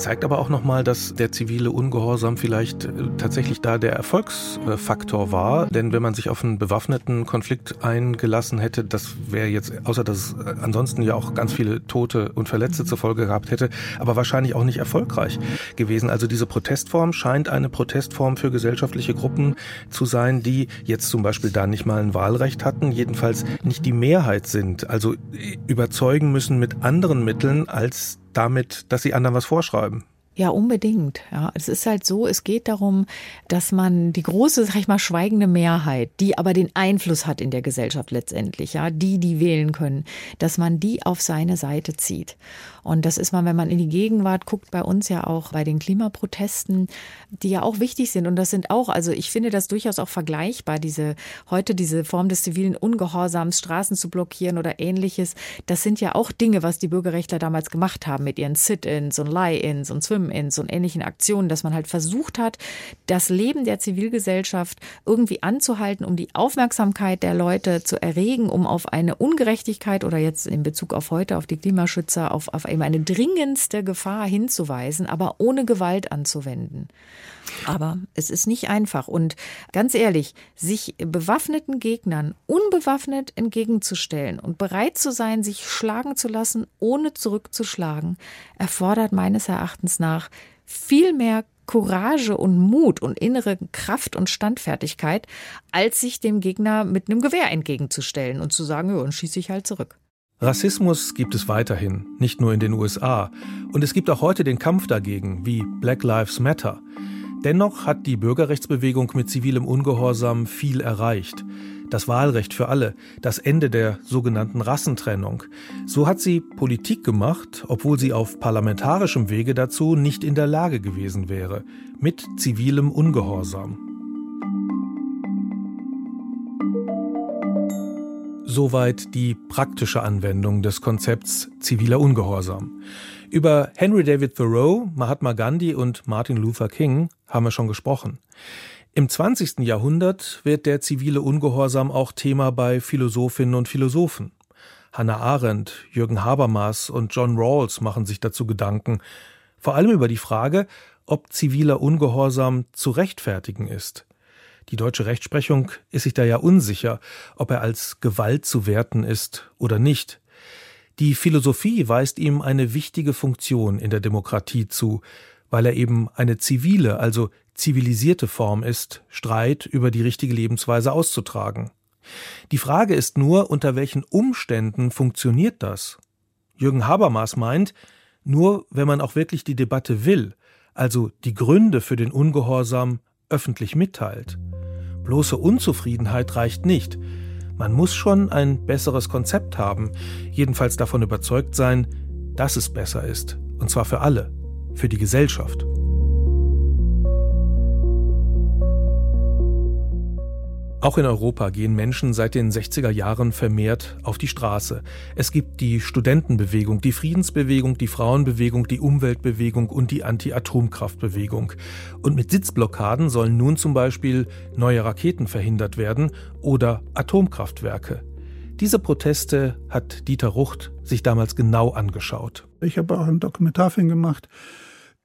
Zeigt aber auch nochmal, dass der zivile Ungehorsam vielleicht äh, tatsächlich da der Erfolgsfaktor war. Denn wenn man sich auf einen bewaffneten Konflikt eingelassen hätte, das wäre jetzt, außer dass es äh, ansonsten ja auch ganz viele Tote und Verletzte zur Folge gehabt hätte, aber wahrscheinlich auch nicht erfolgreich gewesen. Also diese Protestform scheint eine Protestform für gesellschaftliche Gruppen zu sein, die jetzt zum Beispiel da nicht mal ein Wahlrecht hatten, jedenfalls nicht die Mehrheit sind, also äh, überzeugen müssen mit anderen Mitteln als damit, dass sie anderen was vorschreiben. Ja, unbedingt. Ja, es ist halt so, es geht darum, dass man die große, sag ich mal, schweigende Mehrheit, die aber den Einfluss hat in der Gesellschaft letztendlich, ja, die, die wählen können, dass man die auf seine Seite zieht. Und das ist man, wenn man in die Gegenwart guckt, bei uns ja auch bei den Klimaprotesten, die ja auch wichtig sind. Und das sind auch, also ich finde das durchaus auch vergleichbar, diese, heute diese Form des zivilen Ungehorsams, Straßen zu blockieren oder ähnliches. Das sind ja auch Dinge, was die Bürgerrechtler damals gemacht haben mit ihren Sit-ins und Lie-ins und Swim in so ähnlichen Aktionen, dass man halt versucht hat, das Leben der Zivilgesellschaft irgendwie anzuhalten, um die Aufmerksamkeit der Leute zu erregen, um auf eine Ungerechtigkeit oder jetzt in Bezug auf heute, auf die Klimaschützer, auf, auf eben eine dringendste Gefahr hinzuweisen, aber ohne Gewalt anzuwenden. Aber es ist nicht einfach. Und ganz ehrlich, sich bewaffneten Gegnern unbewaffnet entgegenzustellen und bereit zu sein, sich schlagen zu lassen, ohne zurückzuschlagen, erfordert meines Erachtens nach viel mehr Courage und Mut und innere Kraft und Standfertigkeit, als sich dem Gegner mit einem Gewehr entgegenzustellen und zu sagen, ja, und schieße ich halt zurück. Rassismus gibt es weiterhin, nicht nur in den USA. Und es gibt auch heute den Kampf dagegen, wie Black Lives Matter. Dennoch hat die Bürgerrechtsbewegung mit zivilem Ungehorsam viel erreicht. Das Wahlrecht für alle, das Ende der sogenannten Rassentrennung. So hat sie Politik gemacht, obwohl sie auf parlamentarischem Wege dazu nicht in der Lage gewesen wäre, mit zivilem Ungehorsam. Soweit die praktische Anwendung des Konzepts ziviler Ungehorsam. Über Henry David Thoreau, Mahatma Gandhi und Martin Luther King haben wir schon gesprochen. Im 20. Jahrhundert wird der zivile Ungehorsam auch Thema bei Philosophinnen und Philosophen. Hannah Arendt, Jürgen Habermas und John Rawls machen sich dazu Gedanken, vor allem über die Frage, ob ziviler Ungehorsam zu rechtfertigen ist. Die deutsche Rechtsprechung ist sich da ja unsicher, ob er als Gewalt zu werten ist oder nicht. Die Philosophie weist ihm eine wichtige Funktion in der Demokratie zu, weil er eben eine zivile, also zivilisierte Form ist, Streit über die richtige Lebensweise auszutragen. Die Frage ist nur, unter welchen Umständen funktioniert das? Jürgen Habermas meint, nur wenn man auch wirklich die Debatte will, also die Gründe für den Ungehorsam öffentlich mitteilt. Bloße Unzufriedenheit reicht nicht, man muss schon ein besseres Konzept haben, jedenfalls davon überzeugt sein, dass es besser ist. Und zwar für alle, für die Gesellschaft. Auch in Europa gehen Menschen seit den 60er Jahren vermehrt auf die Straße. Es gibt die Studentenbewegung, die Friedensbewegung, die Frauenbewegung, die Umweltbewegung und die Anti-Atomkraftbewegung. Und mit Sitzblockaden sollen nun zum Beispiel neue Raketen verhindert werden oder Atomkraftwerke. Diese Proteste hat Dieter Rucht sich damals genau angeschaut. Ich habe auch einen Dokumentarfilm gemacht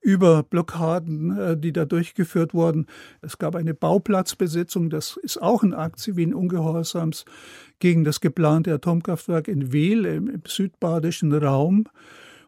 über Blockaden, äh, die da durchgeführt wurden. Es gab eine Bauplatzbesetzung, das ist auch ein Akt zivilen Ungehorsams gegen das geplante Atomkraftwerk in Wehl im, im südbadischen Raum.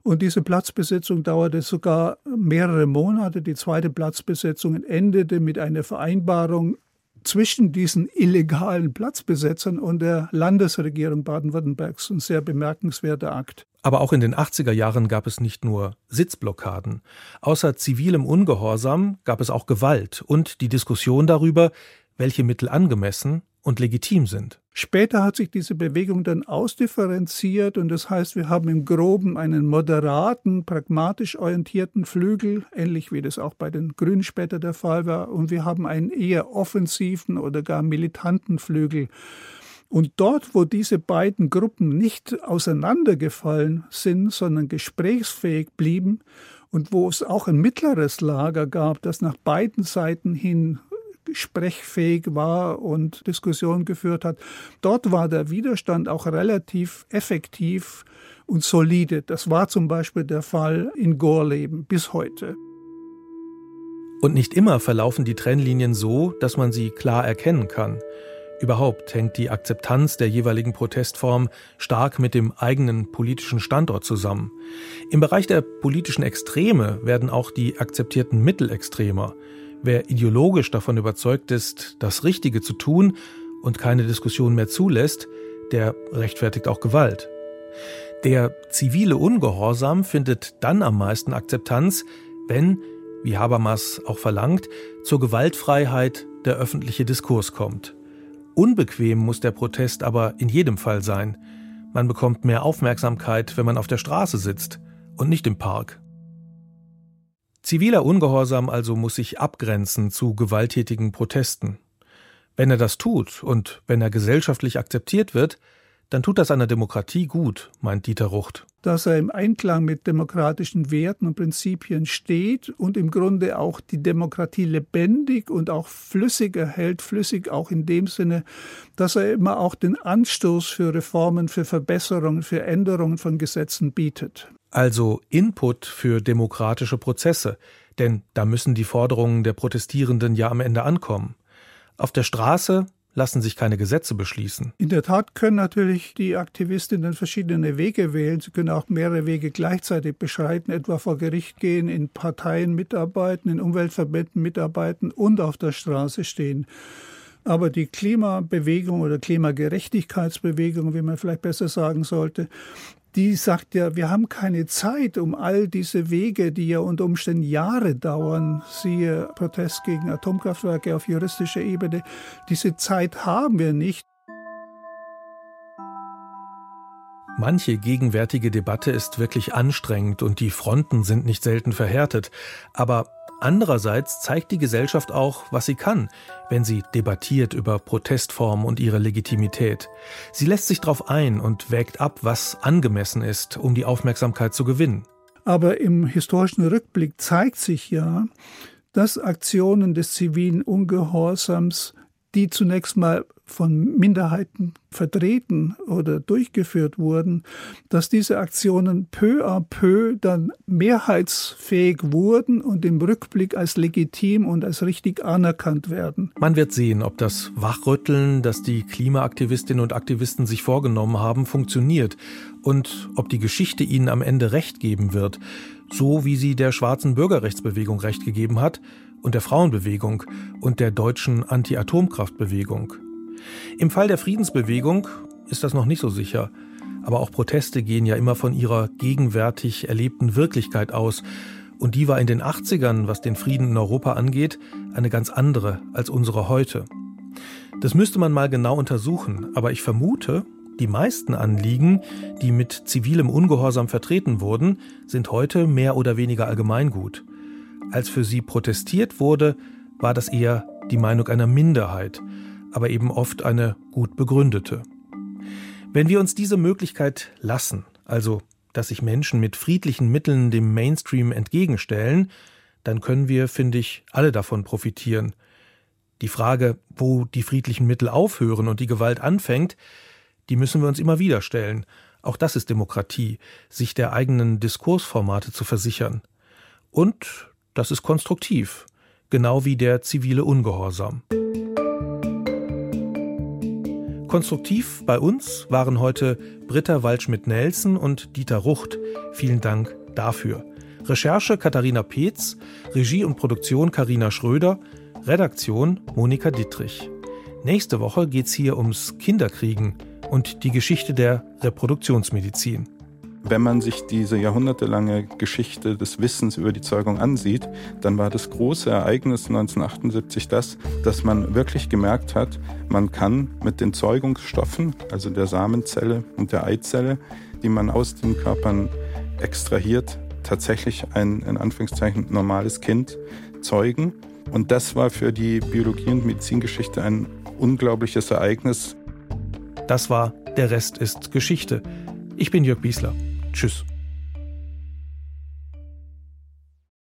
Und diese Platzbesetzung dauerte sogar mehrere Monate. Die zweite Platzbesetzung endete mit einer Vereinbarung zwischen diesen illegalen Platzbesetzern und der Landesregierung Baden-Württembergs. Ein sehr bemerkenswerter Akt. Aber auch in den 80er Jahren gab es nicht nur Sitzblockaden. Außer zivilem Ungehorsam gab es auch Gewalt und die Diskussion darüber, welche Mittel angemessen und legitim sind. Später hat sich diese Bewegung dann ausdifferenziert und das heißt, wir haben im Groben einen moderaten, pragmatisch orientierten Flügel, ähnlich wie das auch bei den Grünen später der Fall war, und wir haben einen eher offensiven oder gar militanten Flügel. Und dort, wo diese beiden Gruppen nicht auseinandergefallen sind, sondern gesprächsfähig blieben und wo es auch ein mittleres Lager gab, das nach beiden Seiten hin sprechfähig war und Diskussionen geführt hat, dort war der Widerstand auch relativ effektiv und solide. Das war zum Beispiel der Fall in Gorleben bis heute. Und nicht immer verlaufen die Trennlinien so, dass man sie klar erkennen kann. Überhaupt hängt die Akzeptanz der jeweiligen Protestform stark mit dem eigenen politischen Standort zusammen. Im Bereich der politischen Extreme werden auch die akzeptierten Mittel extremer. Wer ideologisch davon überzeugt ist, das Richtige zu tun und keine Diskussion mehr zulässt, der rechtfertigt auch Gewalt. Der zivile Ungehorsam findet dann am meisten Akzeptanz, wenn, wie Habermas auch verlangt, zur Gewaltfreiheit der öffentliche Diskurs kommt. Unbequem muss der Protest aber in jedem Fall sein. Man bekommt mehr Aufmerksamkeit, wenn man auf der Straße sitzt und nicht im Park. Ziviler Ungehorsam also muss sich abgrenzen zu gewalttätigen Protesten. Wenn er das tut und wenn er gesellschaftlich akzeptiert wird, dann tut das einer Demokratie gut, meint Dieter Rucht. Dass er im Einklang mit demokratischen Werten und Prinzipien steht und im Grunde auch die Demokratie lebendig und auch flüssig erhält, flüssig auch in dem Sinne, dass er immer auch den Anstoß für Reformen, für Verbesserungen, für Änderungen von Gesetzen bietet. Also Input für demokratische Prozesse, denn da müssen die Forderungen der Protestierenden ja am Ende ankommen. Auf der Straße lassen sich keine Gesetze beschließen. In der Tat können natürlich die Aktivistinnen verschiedene Wege wählen. Sie können auch mehrere Wege gleichzeitig beschreiten, etwa vor Gericht gehen, in Parteien mitarbeiten, in Umweltverbänden mitarbeiten und auf der Straße stehen. Aber die Klimabewegung oder Klimagerechtigkeitsbewegung, wie man vielleicht besser sagen sollte, die sagt ja, wir haben keine Zeit, um all diese Wege, die ja unter Umständen Jahre dauern, siehe Protest gegen Atomkraftwerke auf juristischer Ebene, diese Zeit haben wir nicht. Manche gegenwärtige Debatte ist wirklich anstrengend und die Fronten sind nicht selten verhärtet. Aber Andererseits zeigt die Gesellschaft auch, was sie kann, wenn sie debattiert über Protestformen und ihre Legitimität. Sie lässt sich darauf ein und wägt ab, was angemessen ist, um die Aufmerksamkeit zu gewinnen. Aber im historischen Rückblick zeigt sich ja, dass Aktionen des zivilen Ungehorsams die zunächst mal von Minderheiten vertreten oder durchgeführt wurden, dass diese Aktionen peu à peu dann mehrheitsfähig wurden und im Rückblick als legitim und als richtig anerkannt werden. Man wird sehen, ob das Wachrütteln, das die Klimaaktivistinnen und Aktivisten sich vorgenommen haben, funktioniert und ob die Geschichte ihnen am Ende recht geben wird, so wie sie der schwarzen Bürgerrechtsbewegung recht gegeben hat, und der Frauenbewegung und der deutschen Anti-Atomkraftbewegung. Im Fall der Friedensbewegung ist das noch nicht so sicher, aber auch Proteste gehen ja immer von ihrer gegenwärtig erlebten Wirklichkeit aus, und die war in den 80ern, was den Frieden in Europa angeht, eine ganz andere als unsere heute. Das müsste man mal genau untersuchen, aber ich vermute, die meisten Anliegen, die mit zivilem Ungehorsam vertreten wurden, sind heute mehr oder weniger allgemeingut. Als für sie protestiert wurde, war das eher die Meinung einer Minderheit, aber eben oft eine gut begründete. Wenn wir uns diese Möglichkeit lassen, also dass sich Menschen mit friedlichen Mitteln dem Mainstream entgegenstellen, dann können wir, finde ich, alle davon profitieren. Die Frage, wo die friedlichen Mittel aufhören und die Gewalt anfängt, die müssen wir uns immer wieder stellen. Auch das ist Demokratie, sich der eigenen Diskursformate zu versichern. Und das ist konstruktiv, genau wie der zivile Ungehorsam. Konstruktiv bei uns waren heute Britta Waldschmidt-Nelson und Dieter Rucht. Vielen Dank dafür. Recherche Katharina Peetz, Regie und Produktion Karina Schröder, Redaktion Monika Dittrich. Nächste Woche geht's hier ums Kinderkriegen und die Geschichte der Reproduktionsmedizin. Wenn man sich diese jahrhundertelange Geschichte des Wissens über die Zeugung ansieht, dann war das große Ereignis 1978 das, dass man wirklich gemerkt hat, man kann mit den Zeugungsstoffen, also der Samenzelle und der Eizelle, die man aus den Körpern extrahiert, tatsächlich ein in Anführungszeichen normales Kind zeugen. Und das war für die Biologie- und Medizingeschichte ein unglaubliches Ereignis. Das war Der Rest ist Geschichte. Ich bin Jörg Biesler. Tschüss.